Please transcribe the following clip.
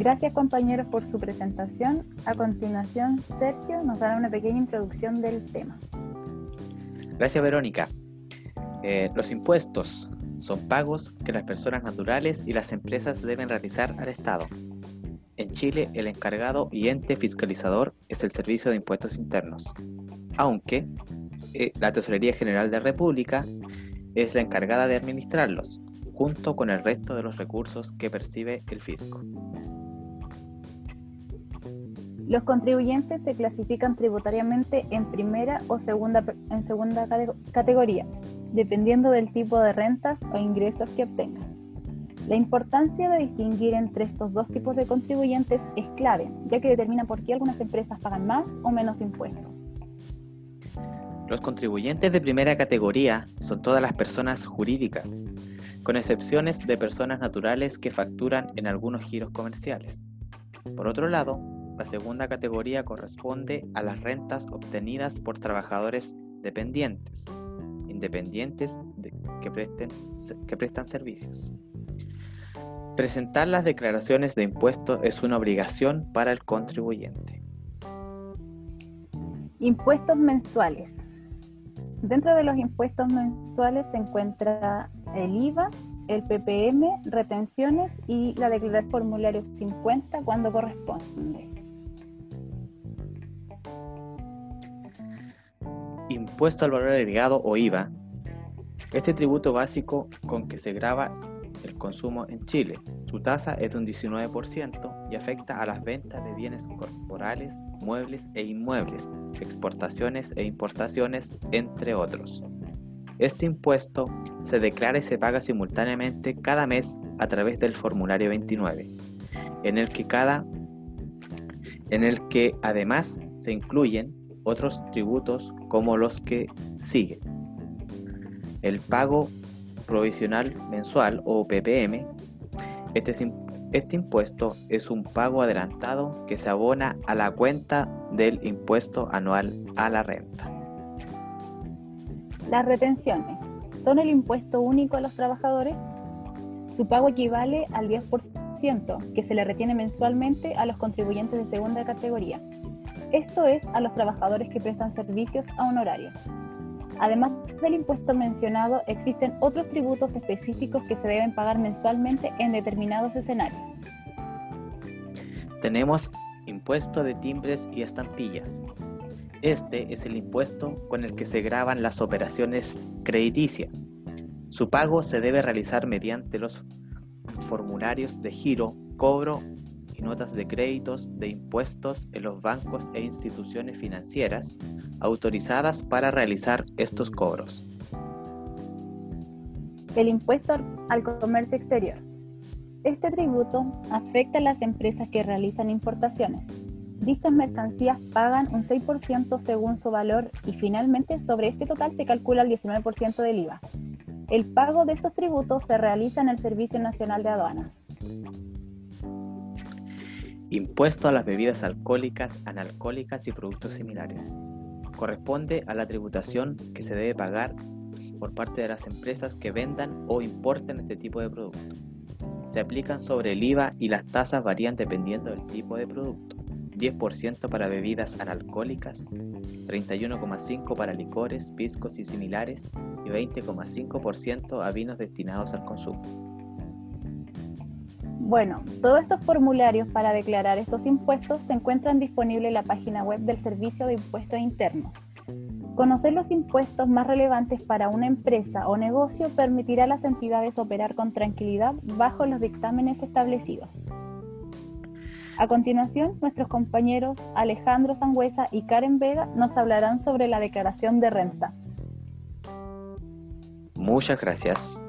Gracias compañeros por su presentación. A continuación, Sergio nos dará una pequeña introducción del tema. Gracias Verónica. Eh, los impuestos son pagos que las personas naturales y las empresas deben realizar al Estado. En Chile, el encargado y ente fiscalizador es el Servicio de Impuestos Internos, aunque eh, la Tesorería General de la República es la encargada de administrarlos, junto con el resto de los recursos que percibe el fisco. Los contribuyentes se clasifican tributariamente en primera o segunda, en segunda categoría, dependiendo del tipo de rentas o ingresos que obtengan. La importancia de distinguir entre estos dos tipos de contribuyentes es clave, ya que determina por qué algunas empresas pagan más o menos impuestos. Los contribuyentes de primera categoría son todas las personas jurídicas, con excepciones de personas naturales que facturan en algunos giros comerciales. Por otro lado, la segunda categoría corresponde a las rentas obtenidas por trabajadores dependientes, independientes que, prestan servicios. Presentar las declaraciones de impuestos es una obligación para el contribuyente. Impuestos mensuales. Dentro de los impuestos mensuales se encuentra el IVA, el PPM, retenciones y la declaración formulario 50 cuando corresponde. Impuesto al valor agregado o IVA. Este tributo básico con que se graba el consumo en Chile. Su tasa es de un 19% y afecta a las ventas de bienes corporales, muebles e inmuebles, exportaciones e importaciones, entre otros. Este impuesto se declara y se paga simultáneamente cada mes a través del formulario 29, en el que cada en el que además se incluyen otros tributos como los que siguen. El pago provisional mensual o PPM. Este, este impuesto es un pago adelantado que se abona a la cuenta del impuesto anual a la renta. Las retenciones son el impuesto único a los trabajadores. Su pago equivale al 10% que se le retiene mensualmente a los contribuyentes de segunda categoría. Esto es a los trabajadores que prestan servicios a honorario. Además del impuesto mencionado, existen otros tributos específicos que se deben pagar mensualmente en determinados escenarios. Tenemos impuesto de timbres y estampillas. Este es el impuesto con el que se graban las operaciones crediticias. Su pago se debe realizar mediante los formularios de giro, cobro notas de créditos de impuestos en los bancos e instituciones financieras autorizadas para realizar estos cobros. El impuesto al comercio exterior. Este tributo afecta a las empresas que realizan importaciones. Dichas mercancías pagan un 6% según su valor y finalmente sobre este total se calcula el 19% del IVA. El pago de estos tributos se realiza en el Servicio Nacional de Aduanas. Impuesto a las bebidas alcohólicas, analcohólicas y productos similares. Corresponde a la tributación que se debe pagar por parte de las empresas que vendan o importen este tipo de producto. Se aplican sobre el IVA y las tasas varían dependiendo del tipo de producto. 10% para bebidas analcohólicas, 31,5% para licores, piscos y similares y 20,5% a vinos destinados al consumo. Bueno, todos estos formularios para declarar estos impuestos se encuentran disponibles en la página web del Servicio de Impuestos Internos. Conocer los impuestos más relevantes para una empresa o negocio permitirá a las entidades operar con tranquilidad bajo los dictámenes establecidos. A continuación, nuestros compañeros Alejandro Sangüesa y Karen Vega nos hablarán sobre la declaración de renta. Muchas gracias.